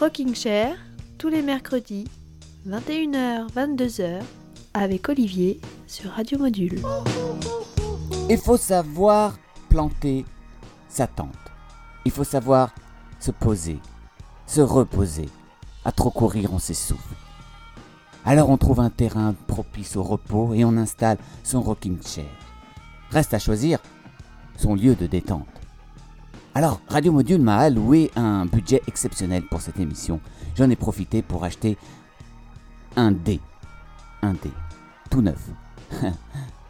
Rocking Chair, tous les mercredis, 21h, 22h, avec Olivier sur Radio Module. Il faut savoir planter sa tente. Il faut savoir se poser, se reposer. À trop courir, on s'essouffle. Alors on trouve un terrain propice au repos et on installe son rocking chair. Reste à choisir son lieu de détente. Alors, Radio Module m'a alloué un budget exceptionnel pour cette émission. J'en ai profité pour acheter un dé. Un dé. Tout neuf.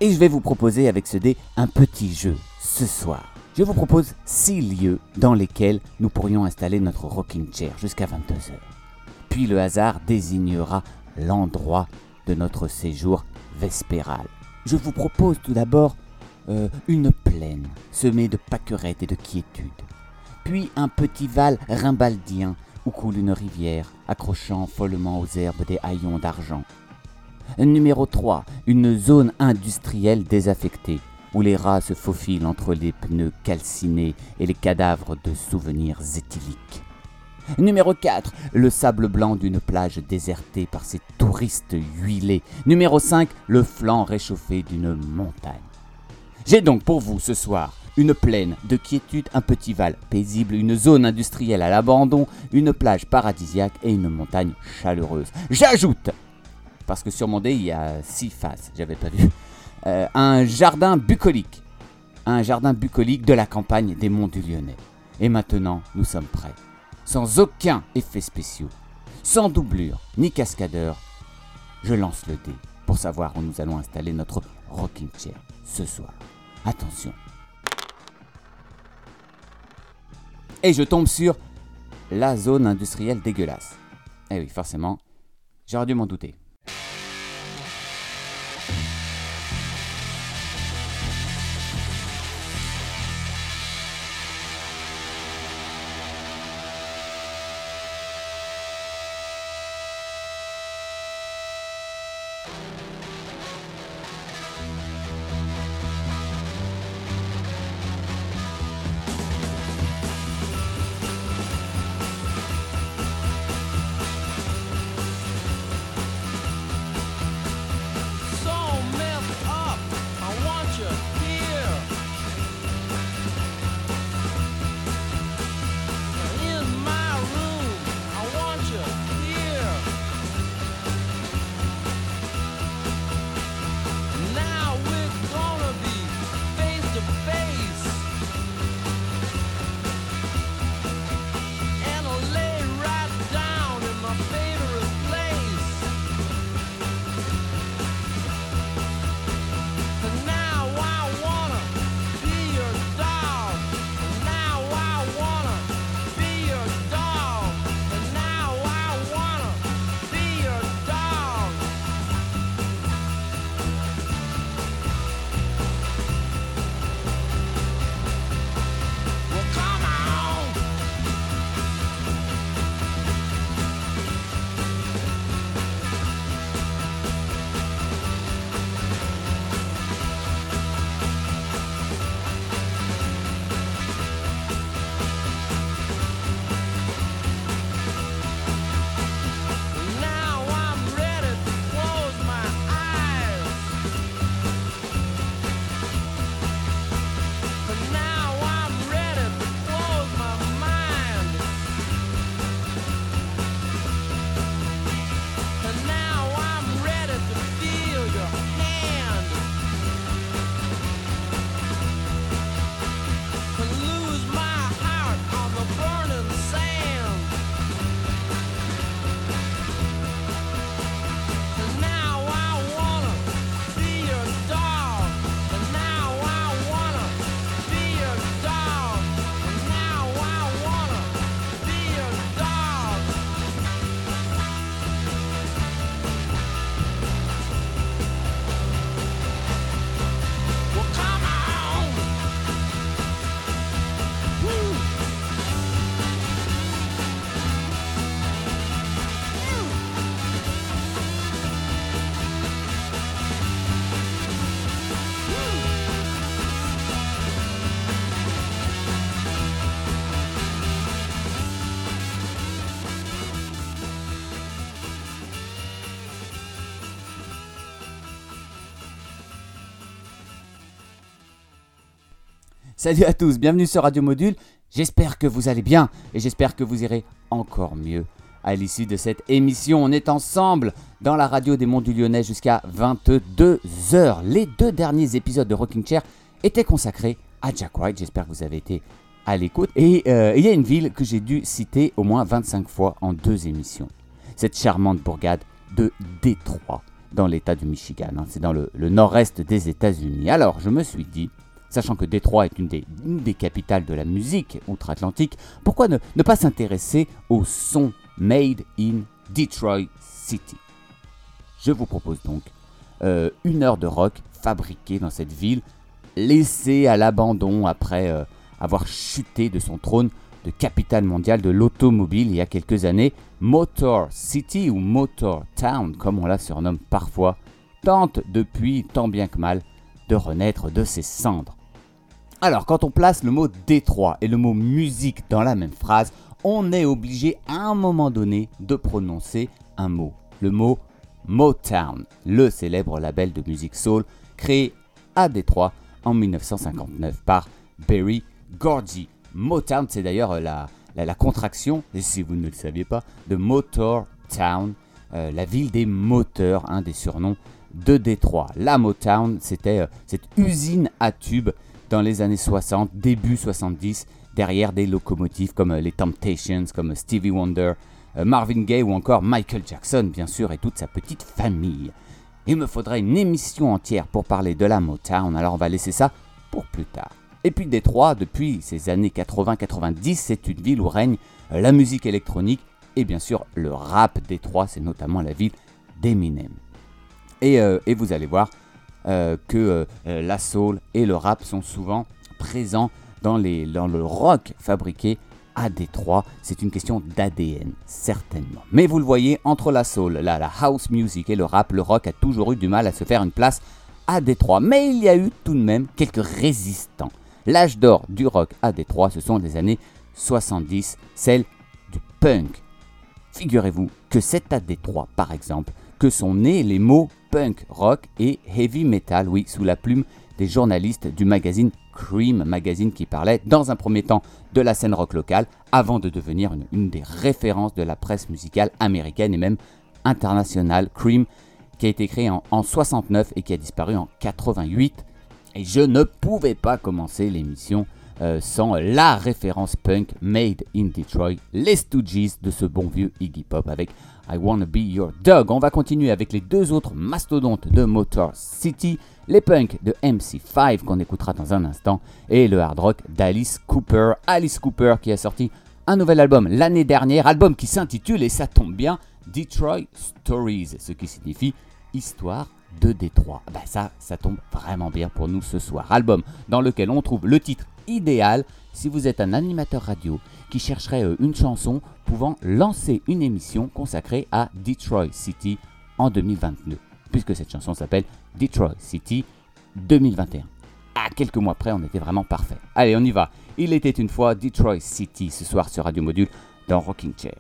Et je vais vous proposer avec ce dé un petit jeu ce soir. Je vous propose six lieux dans lesquels nous pourrions installer notre rocking chair jusqu'à 22h. Puis le hasard désignera l'endroit de notre séjour vespéral. Je vous propose tout d'abord euh, une plaine semée de pâquerettes et de quiétude. Puis un petit val rimbaldien où coule une rivière, accrochant follement aux herbes des haillons d'argent. Numéro 3, une zone industrielle désaffectée, où les rats se faufilent entre les pneus calcinés et les cadavres de souvenirs éthyliques. Numéro 4, le sable blanc d'une plage désertée par ses touristes huilés. Numéro 5, le flanc réchauffé d'une montagne. J'ai donc pour vous ce soir une plaine de quiétude, un petit val paisible, une zone industrielle à l'abandon, une plage paradisiaque et une montagne chaleureuse. J'ajoute, parce que sur mon dé il y a six faces, j'avais pas vu, euh, un jardin bucolique. Un jardin bucolique de la campagne des Monts du Lyonnais. Et maintenant, nous sommes prêts. Sans aucun effet spéciaux, sans doublure ni cascadeur, je lance le dé pour savoir où nous allons installer notre rocking chair ce soir. Attention. Et je tombe sur la zone industrielle dégueulasse. Eh oui, forcément, j'aurais dû m'en douter. Salut à tous, bienvenue sur Radio Module. J'espère que vous allez bien et j'espère que vous irez encore mieux. À l'issue de cette émission, on est ensemble dans la radio des Monts du Lyonnais jusqu'à 22h. Les deux derniers épisodes de Rocking Chair étaient consacrés à Jack White. J'espère que vous avez été à l'écoute. Et euh, il y a une ville que j'ai dû citer au moins 25 fois en deux émissions. Cette charmante bourgade de Détroit, dans l'état du Michigan. hein. C'est dans le, le nord-est des États-Unis. Alors, je me suis dit, sachant que Détroit est une des, capitales de la musique outre-Atlantique, pourquoi ne, pas s'intéresser au son made in Detroit City? Je vous propose donc euh, une heure de rock fabriqué dans cette ville, laissée à l'abandon après euh, avoir chuté de son trône de capitale mondiale de l'automobile il y a quelques années, Motor City ou Motor Town, comme on la surnomme parfois, tente depuis tant bien que mal de renaître de ses cendres. Alors, quand on place le mot Détroit et le mot musique dans la même phrase, on est obligé à un moment donné de prononcer un mot, le mot Motown, le célèbre label de musique soul créé à Détroit en 1959 par Berry Gordy. Motown, c'est d'ailleurs la, la, contraction, si vous ne le saviez pas, de Motor Town, euh, la ville des moteurs, un des surnoms de Détroit. La Motown, c'était euh, cette usine à tubes dans les années 60, début 70, derrière des locomotives comme euh, les Temptations, comme Stevie Wonder, euh, Marvin Gaye ou encore Michael Jackson, bien sûr, et toute sa petite famille. Il me faudrait une émission entière pour parler de la Motown, alors on va laisser ça pour plus tard. Et puis Détroit, depuis ces années 80-90, c'est une ville où règne euh, la musique électronique et bien sûr le rap Détroit, c'est notamment la ville d'Eminem. Et, euh, vous allez voir euh, que euh, euh, la soul et le rap sont souvent présents dans, les, dans le rock fabriqué à Détroit. C'est une question d'ADN, certainement. Mais vous le voyez, entre la soul, la, la house music et le rap, le rock a toujours eu du mal à se faire une place à Détroit. Mais il y a eu tout de même quelques résistants. L'âge d'or du rock à Détroit, ce sont les années 70, celle du punk. Figurez-vous que c'est à Détroit, par exemple, que sont nés les mots punk rock et heavy metal, oui, sous la plume des journalistes du magazine Cream, magazine qui parlait dans un premier temps de la scène rock locale, avant de devenir une, des références de la presse musicale américaine et même internationale. Cream, qui a été créé en, en 69 et qui a disparu en 88. Et je ne pouvais pas commencer l'émission euh, sans la référence punk made in Detroit, les Stooges de ce bon vieux Iggy Pop avec I Wanna Be Your Dog. On va continuer avec les deux autres mastodontes de Motor City, les punks de MC5 qu'on écoutera dans un instant et le hard rock d'Alice Cooper. Alice Cooper qui a sorti un nouvel album l'année dernière, album qui s'intitule, et ça tombe bien, Detroit Stories, ce qui signifie histoire de Détroit. Bah ça, ça tombe vraiment bien pour nous ce soir. Album dans lequel on trouve le titre idéal si vous êtes un animateur radio qui chercherait euh, une chanson pouvant lancer une émission consacrée à Detroit City en 2022, puisque cette chanson s'appelle Detroit City 2021. À quelques mois près, on était vraiment parfait. Allez, on y va. Il était une fois Detroit City ce soir sur Radio Module dans Rocking Chair.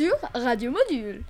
Sur Radio Module.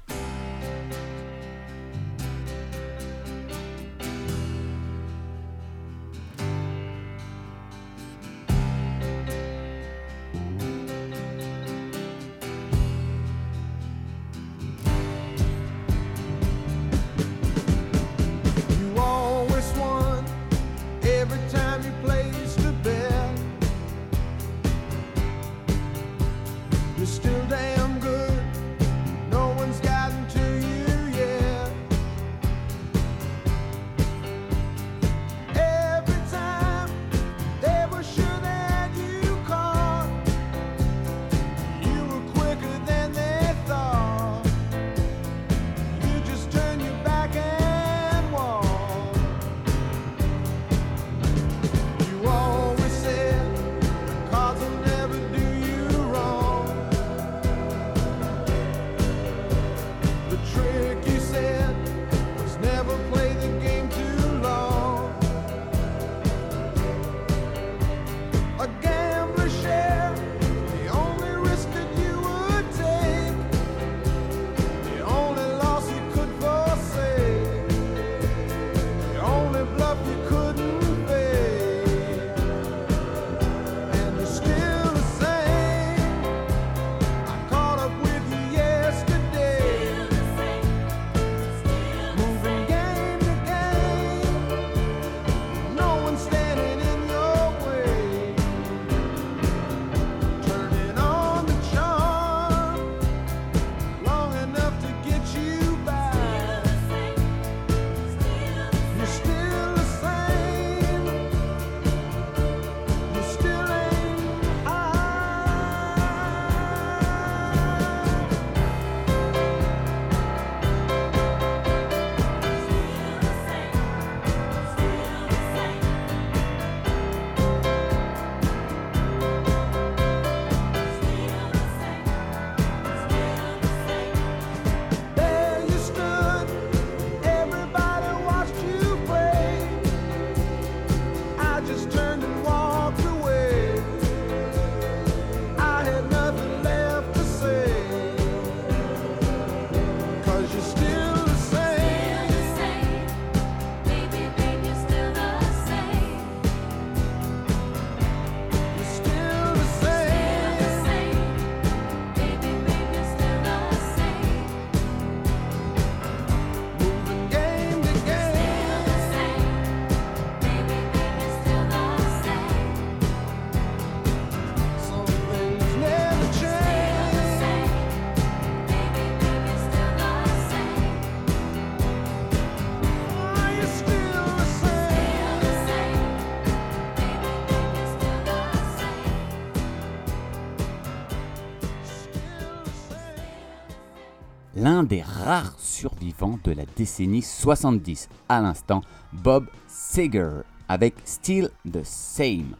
Des rares survivants de la décennie 70, à l'instant, Bob Seger, avec Still the Same.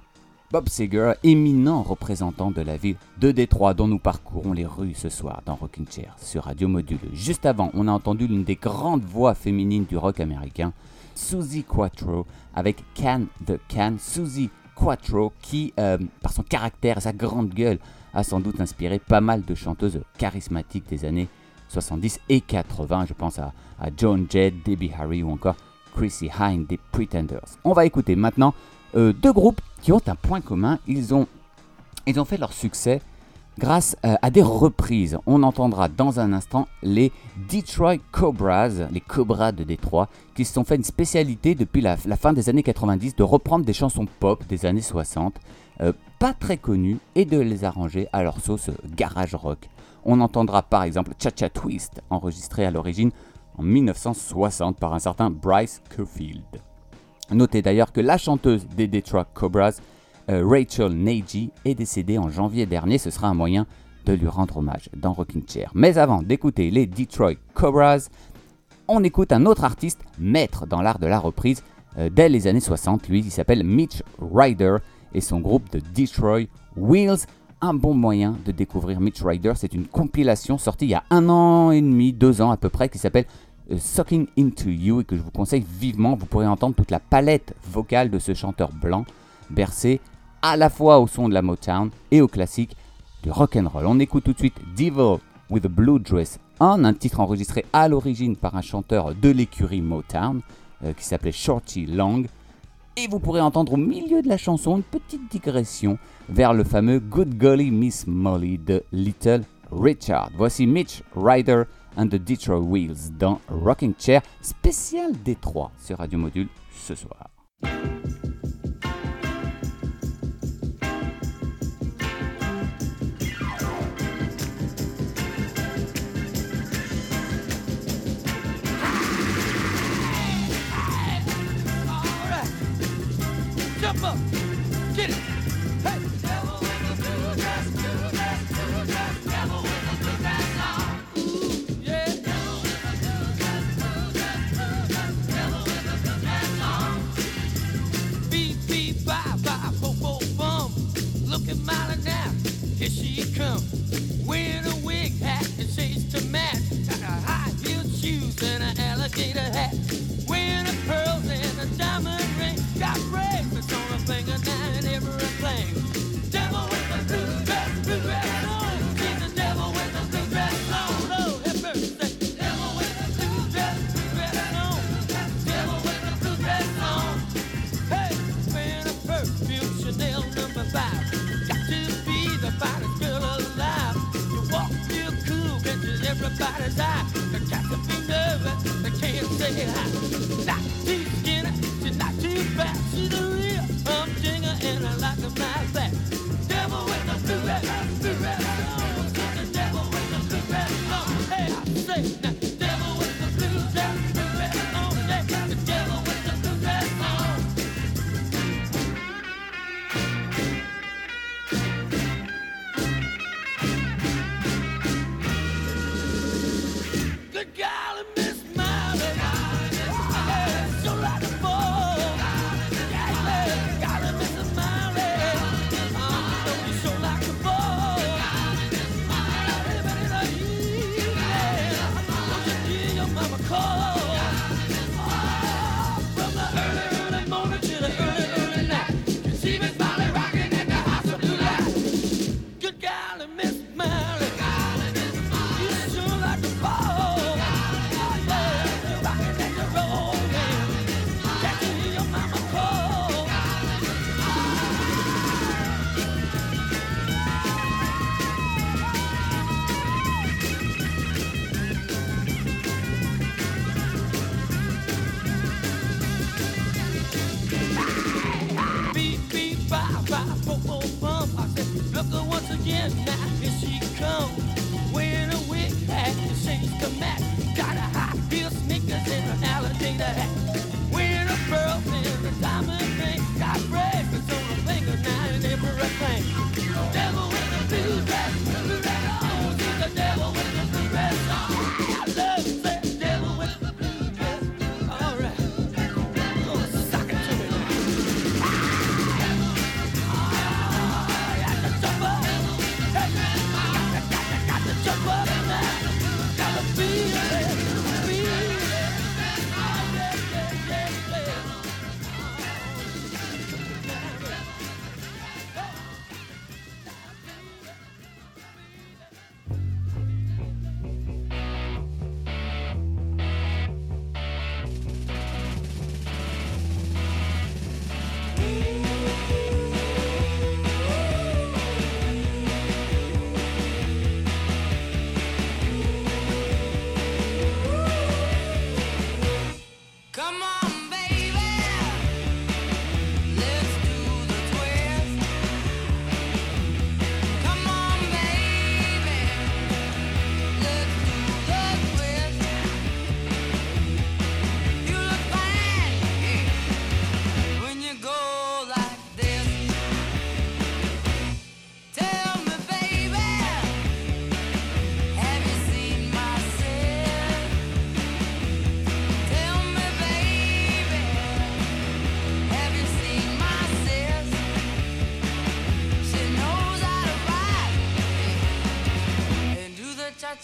Bob Seger, éminent représentant de la ville de Détroit dont nous parcourons les rues ce soir dans Rockin' Chair sur Radio Module. Juste avant, on a entendu l'une des grandes voix féminines du rock américain, Suzy Quattro, avec Can the Can. Suzy Quattro qui, euh, par son caractère sa grande gueule, a sans doute inspiré pas mal de chanteuses charismatiques des années 70 et 80. Je pense à, Joan Jett, Debbie Harry ou encore Chrissy Hine des Pretenders. On va écouter maintenant euh, deux groupes qui ont un point commun. Ils ont, fait leur succès grâce euh, à des reprises. On entendra dans un instant les Detroit Cobras, les Cobras de Détroit, qui se sont fait une spécialité depuis la, la fin des années 90 de reprendre des chansons pop des années 60, euh, pas très connues, et de les arranger à leur sauce garage rock. On entendra par exemple Cha Cha Twist, enregistré à l'origine en 1960 par un certain Bryce Curfield. Notez d'ailleurs que la chanteuse des Detroit Cobras, euh, Rachel Nagy, est décédée en janvier dernier. Ce sera un moyen de lui rendre hommage dans Rocking Chair. Mais avant d'écouter les Detroit Cobras, on écoute un autre artiste maître dans l'art de la reprise euh, dès les années 60. Lui, il s'appelle Mitch Ryder et son groupe de Detroit Wheels un bon moyen de découvrir Mitch Ryder. C'est une compilation sortie il y a un an et demi, deux ans à peu près, qui s'appelle euh, Sucking Into You et que je vous conseille vivement. Vous pourrez entendre toute la palette vocale de ce chanteur blanc bercé à la fois au son de la Motown et au classique du rock and roll. On écoute tout de suite Devil with a Blue Dress On, un titre enregistré à l'origine par un chanteur de l'écurie Motown euh, qui s'appelait Shorty Long. Et vous pourrez entendre au milieu de la chanson une petite digression vers le fameux Good Golly Miss Molly de Little Richard. Voici Mitch Ryder and the Detroit Wheels dans Rocking Chair, spécial Détroit sur Radio Module ce soir.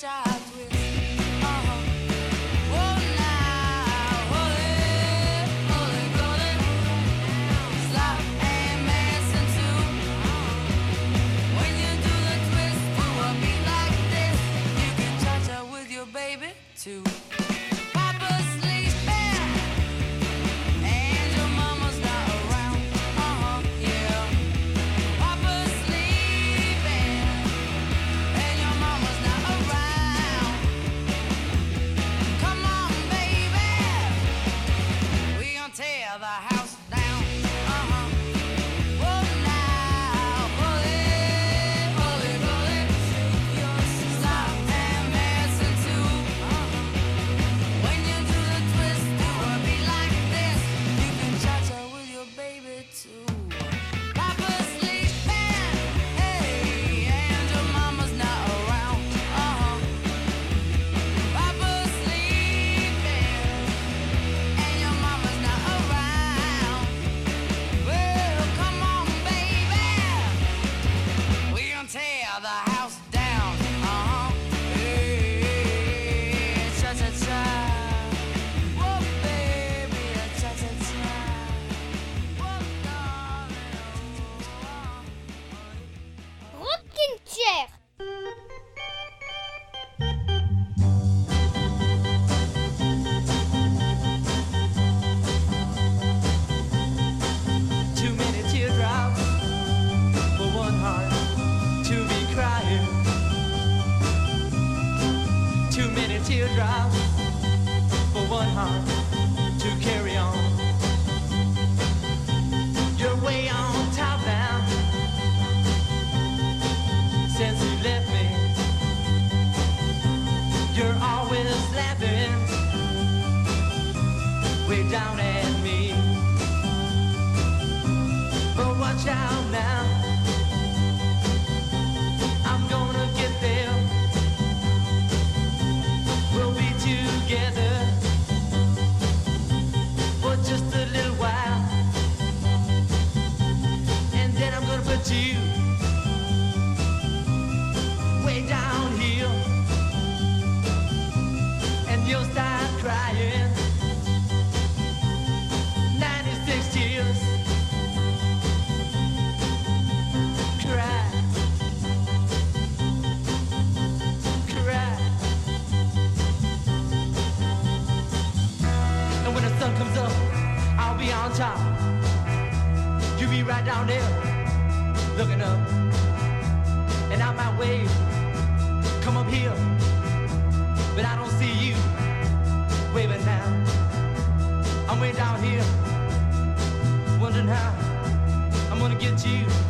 watch. Teardrops for one heart to carry right down there, looking up. And I might wave, come up here, but I don't see you waving now. I'm way down here, wondering how I'm gonna get to you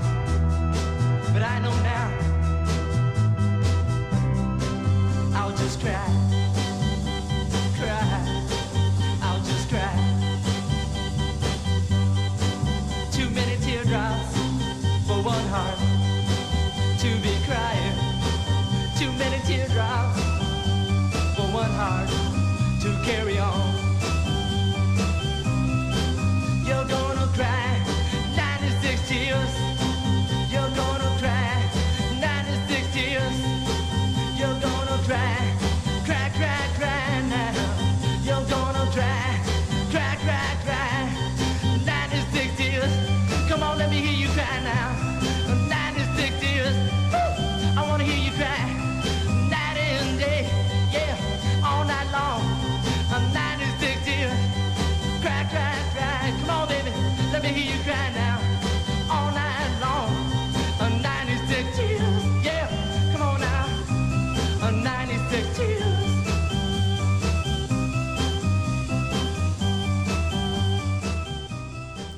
carry on.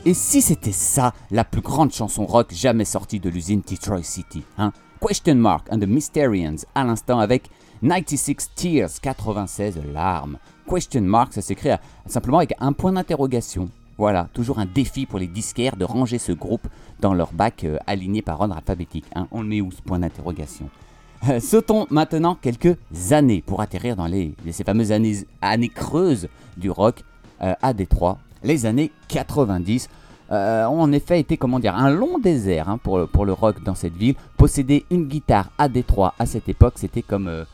Et si c'était ça, la plus grande chanson rock jamais sortie de l'usine Detroit City hein? Question Mark and the Mysterians à l'instant avec 96 Tears, 96 larmes. Question Mark, ça s'écrit simplement avec un point d'interrogation. Voilà, toujours un défi pour les disquaires de ranger ce groupe dans leur bac euh, aligné par ordre alphabétique. hein? On met où ce point d'interrogation? Euh, Sautons maintenant quelques années pour atterrir dans les- ces fameuses années, années creuses du rock euh, à Détroit, les années 90. Euh, ont en effet été, comment dire, un long désert hein, pour, le- rock dans cette ville. Posséder une guitare à Détroit à cette époque, c'était comme, euh,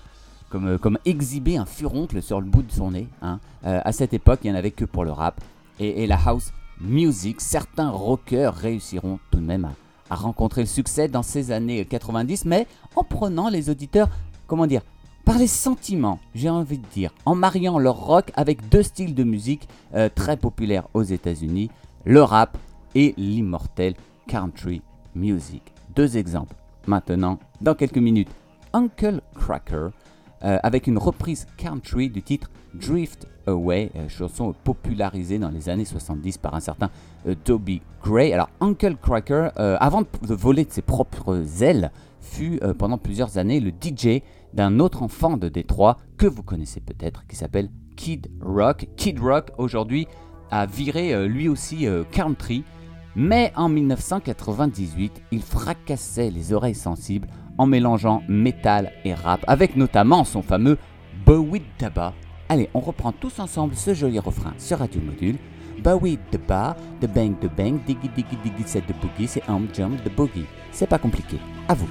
euh, comme exhiber un furoncle sur le bout de son nez. hein. Euh, à cette époque, il n'y en avait que pour le rap et, la house music. Certains rockers réussiront tout de même à, rencontrer le succès dans ces années 90, mais en prenant les auditeurs, comment dire, par les sentiments, j'ai envie de dire, en mariant leur rock avec deux styles de musique très populaires aux États-Unis, le rap et l'immortel country music. Deux exemples maintenant, dans quelques minutes. Uncle Cracker, euh, avec une reprise country du titre Drift Away, euh, chanson popularisée dans les années 70 par un certain euh, Toby Gray. Alors Uncle Cracker, euh, avant de voler de ses propres ailes, fut pendant plusieurs années le DJ d'un autre enfant de Détroit que vous connaissez peut-être, qui s'appelle Kid Rock. Kid Rock aujourd'hui viré euh, lui aussi euh, country, mais en 1998, il fracassait les oreilles sensibles en mélangeant métal et rap, avec notamment son fameux Bowie Daba. Allez, on reprend tous ensemble ce joli refrain sur Radio Module. Bowie Daba, the bang the bang, diggy diggy diggy c'est the boogie, c'est hum jump the boogie. C'est pas compliqué, à vous.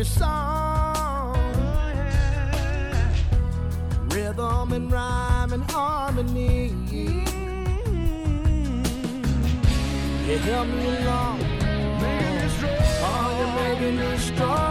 your song. Oh, yeah. Rhythm and rhyme and harmony. Mm-hmm. You help me along. Making me strong. Oh, you're making me strong.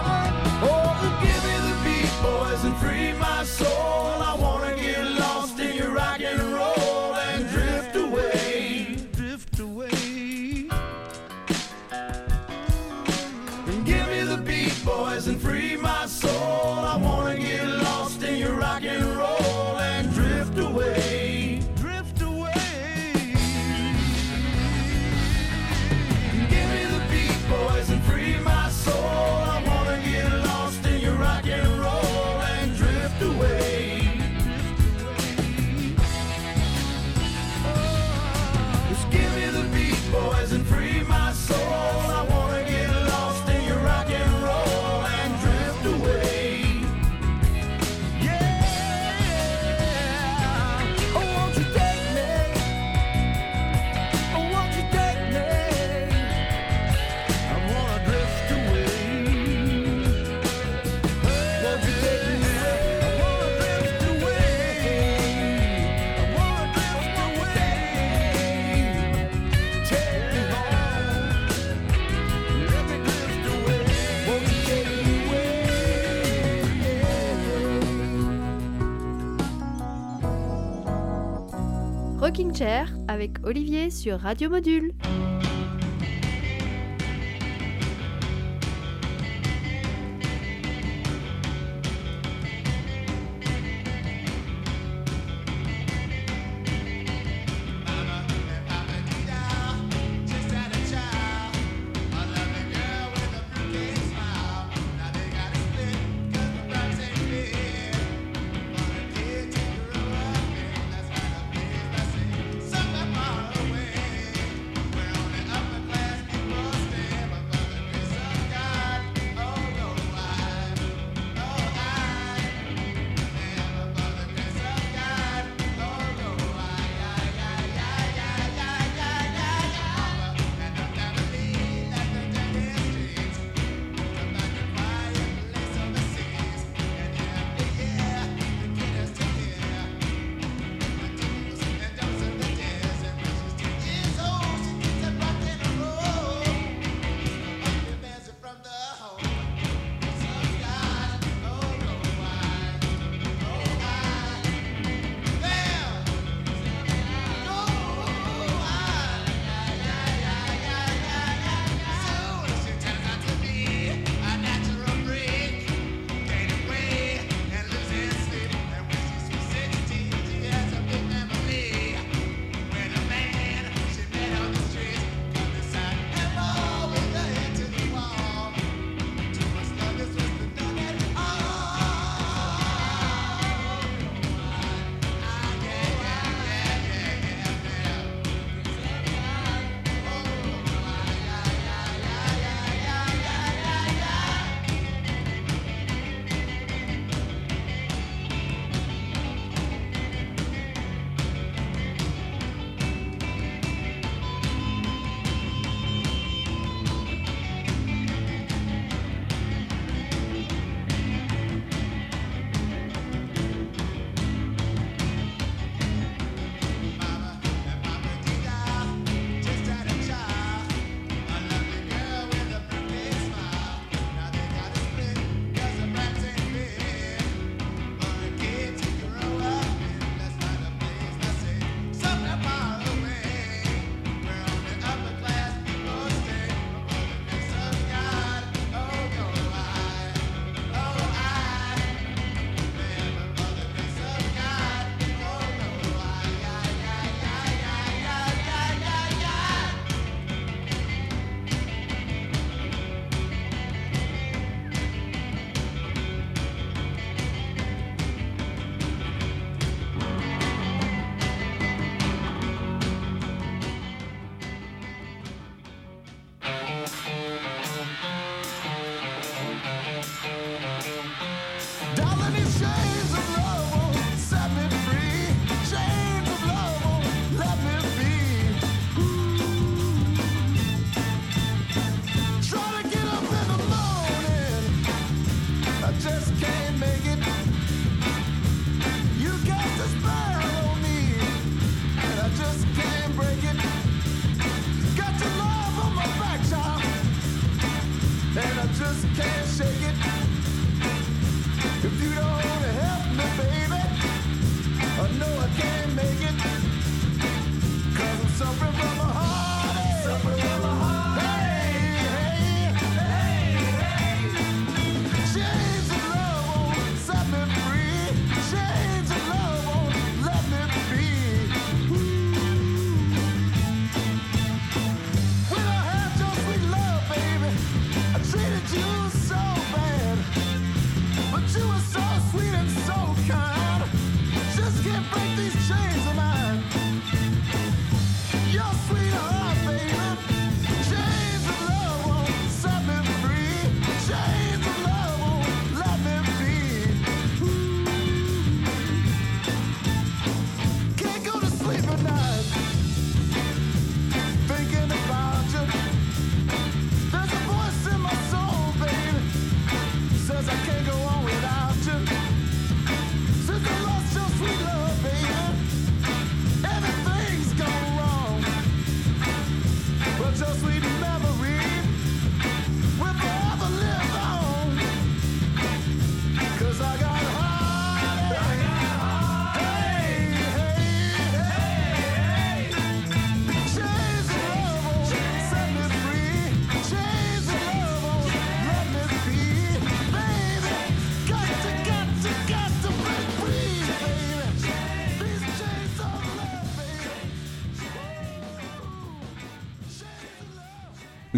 avec Olivier sur Radio Module.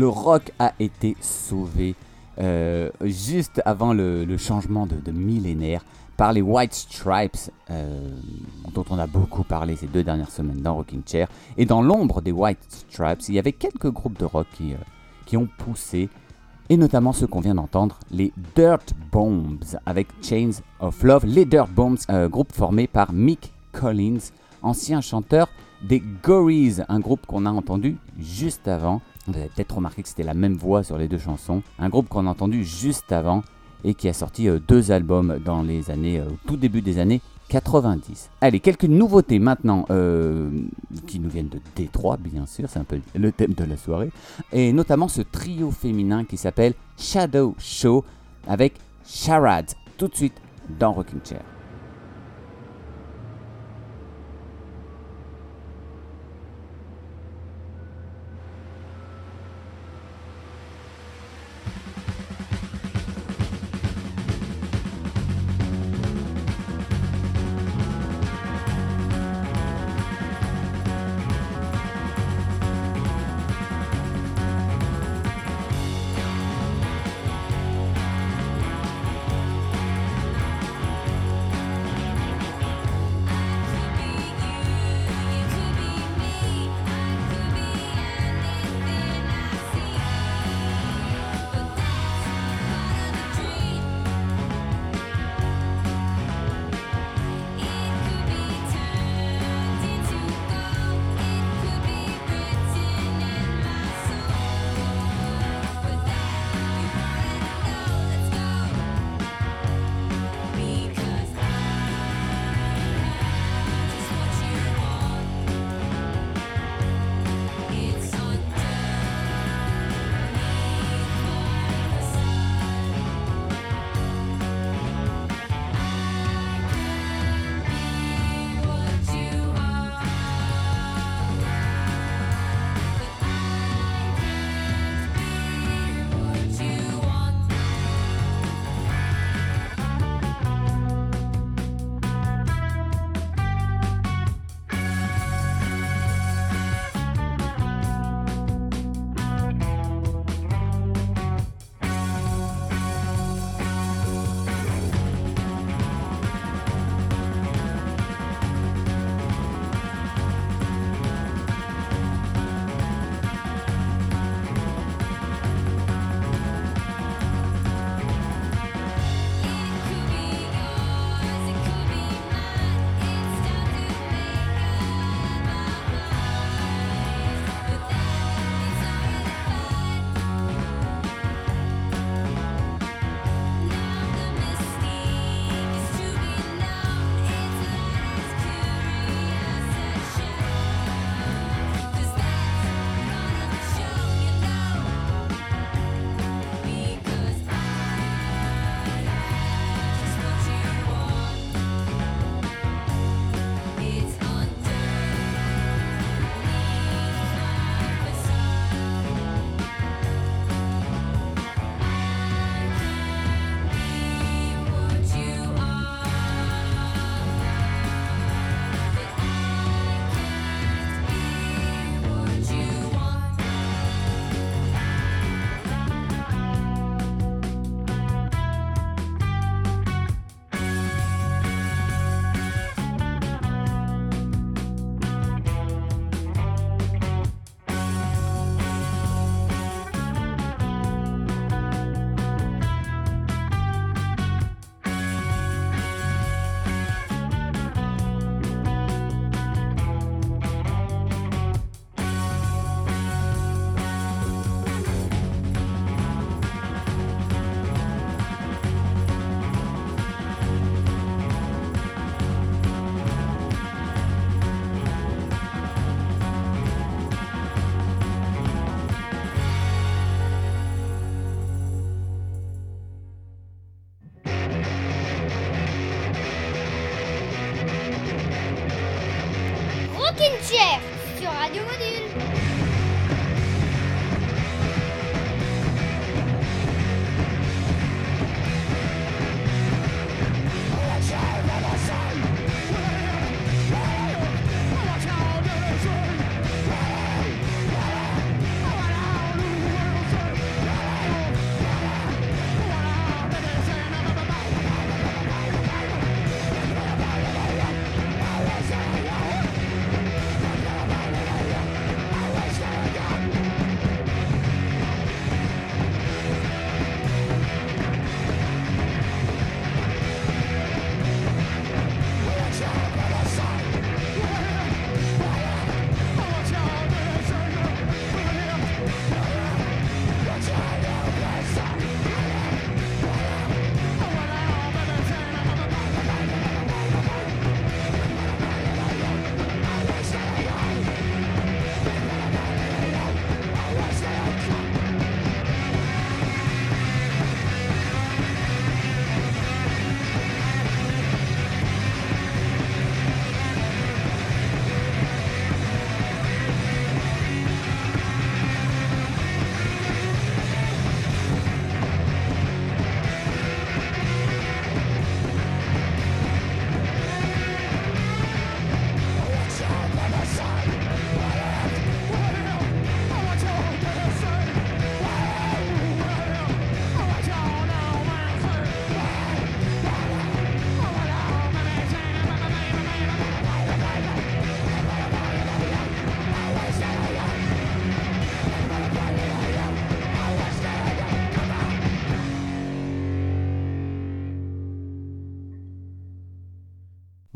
Le rock a été sauvé euh, juste avant le, changement de, millénaire par les White Stripes, euh, dont on a beaucoup parlé ces deux dernières semaines dans Rocking Chair. Et dans l'ombre des White Stripes, il y avait quelques groupes de rock qui, euh, ont poussé, et notamment ceux qu'on vient d'entendre, les Dirt Bombs avec Chains of Love. Les Dirt Bombs, groupe formé par Mick Collins, ancien chanteur des Gories, un groupe qu'on a entendu juste avant. Vous avez peut-être remarqué que c'était la même voix sur les deux chansons. Un groupe qu'on a entendu juste avant et qui a sorti euh, deux albums dans les années, euh, au tout début des années 90. Allez, quelques nouveautés maintenant euh, qui nous viennent de Détroit, bien sûr, c'est un peu le thème de la soirée. Et notamment ce trio féminin qui s'appelle Shadow Show avec Charade. Tout de suite dans Rocking Chair.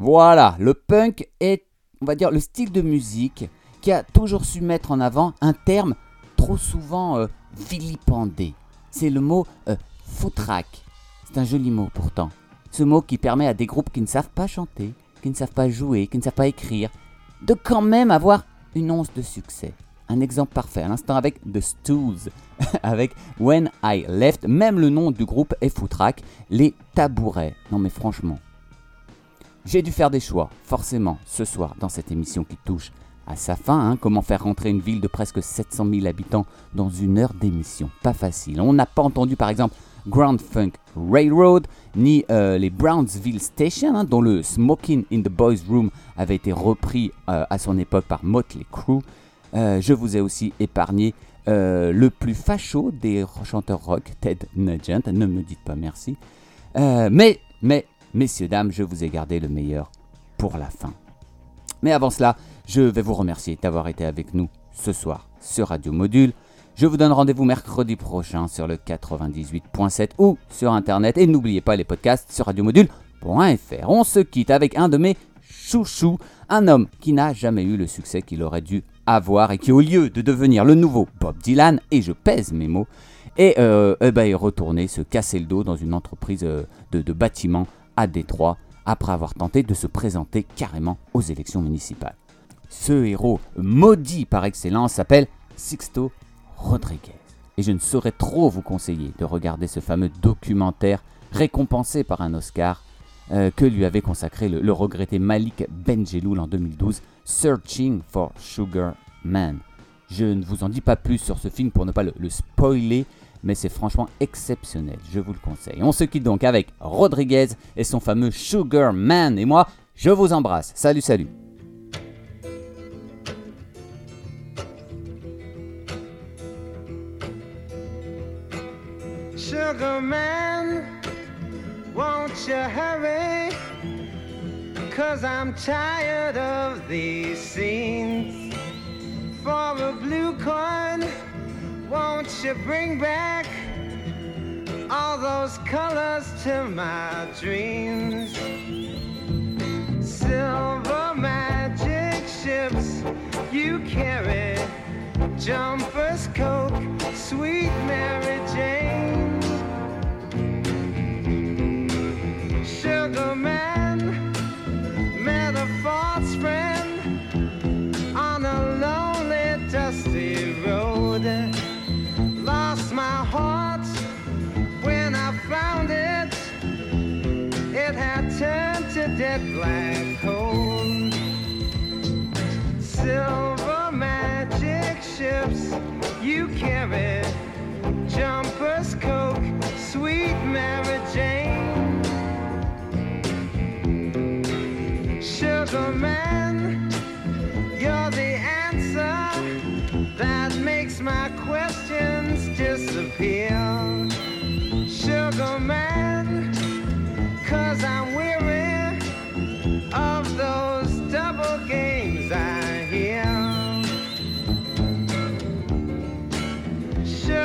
Voilà, le punk est, on va dire, le style de musique qui a toujours su mettre en avant un terme trop souvent euh, vilipendé. C'est le mot euh, footrack. C'est un joli mot pourtant. Ce mot qui permet à des groupes qui ne savent pas chanter, qui ne savent pas jouer, qui ne savent pas écrire, de quand même avoir une once de succès. Un exemple parfait à l'instant avec The Stools, avec When I Left, même le nom du groupe est footrack, les tabourets. Non mais franchement, j'ai dû faire des choix, forcément, ce soir, dans cette émission qui touche à sa fin. hein. Comment faire rentrer une ville de presque 700 000 habitants dans une heure d'émission? Pas facile. On n'a pas entendu, par exemple, Grand Funk Railroad, ni euh, les Brownsville Station, hein, dont le Smoking in the Boys Room avait été repris euh, à son époque par Motley Crue. Euh, je vous ai aussi épargné le plus facho des chanteurs rock, Ted Nugent. Ne me dites pas merci. Mais, mais, messieurs, dames, je vous ai gardé le meilleur pour la fin. Mais avant cela, je vais vous remercier d'avoir été avec nous ce soir sur Radio Module. Je vous donne rendez-vous mercredi prochain sur le 98.7 ou sur internet. Et n'oubliez pas les podcasts sur radiomodule.fr. On se quitte avec un de mes chouchous, un homme qui n'a jamais eu le succès qu'il aurait dû avoir et qui, au lieu de devenir le nouveau Bob Dylan, et je pèse mes mots, et euh, eh ben, est retourné se casser le dos dans une entreprise euh, de, de bâtiment à Détroit après avoir tenté de se présenter carrément aux élections municipales. Ce héros maudit par excellence s'appelle Sixto Rodriguez. Et je ne saurais trop vous conseiller de regarder ce fameux documentaire récompensé par un Oscar euh, que lui avait consacré le, regretté Malik Benjeloul en 2012, Searching for Sugar Man. Je ne vous en dis pas plus sur ce film pour ne pas le spoiler, mais c'est franchement exceptionnel, je vous le conseille. On se quitte donc avec Rodriguez et son fameux Sugar Man. Et moi, je vous embrasse. Salut, salut. Sugar won't you hurry? Cause I'm tired of these scenes. For a blue coin, won't you bring back all those colors to my dreams? Silver magic ships you carry, jumpers, coke, sweet Mary Jane. Sugar man dead black hole. Silver magic ships you carry, jumpers, coke, sweet Mary Jane. Sugar man, you're the answer that makes my questions disappear.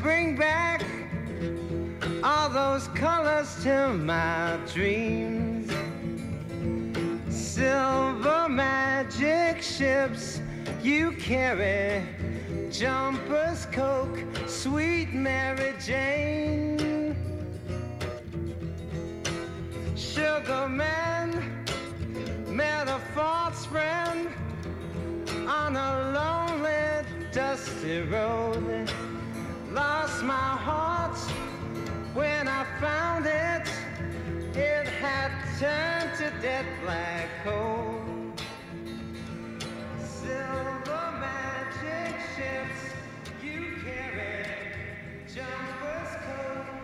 bring back all those colors to my dreams. Silver magic ships you carry, jumpers, coke, sweet Mary Jane. Sugar man. turn to death, black hole. Silver magic ships you carry, jumpers coat.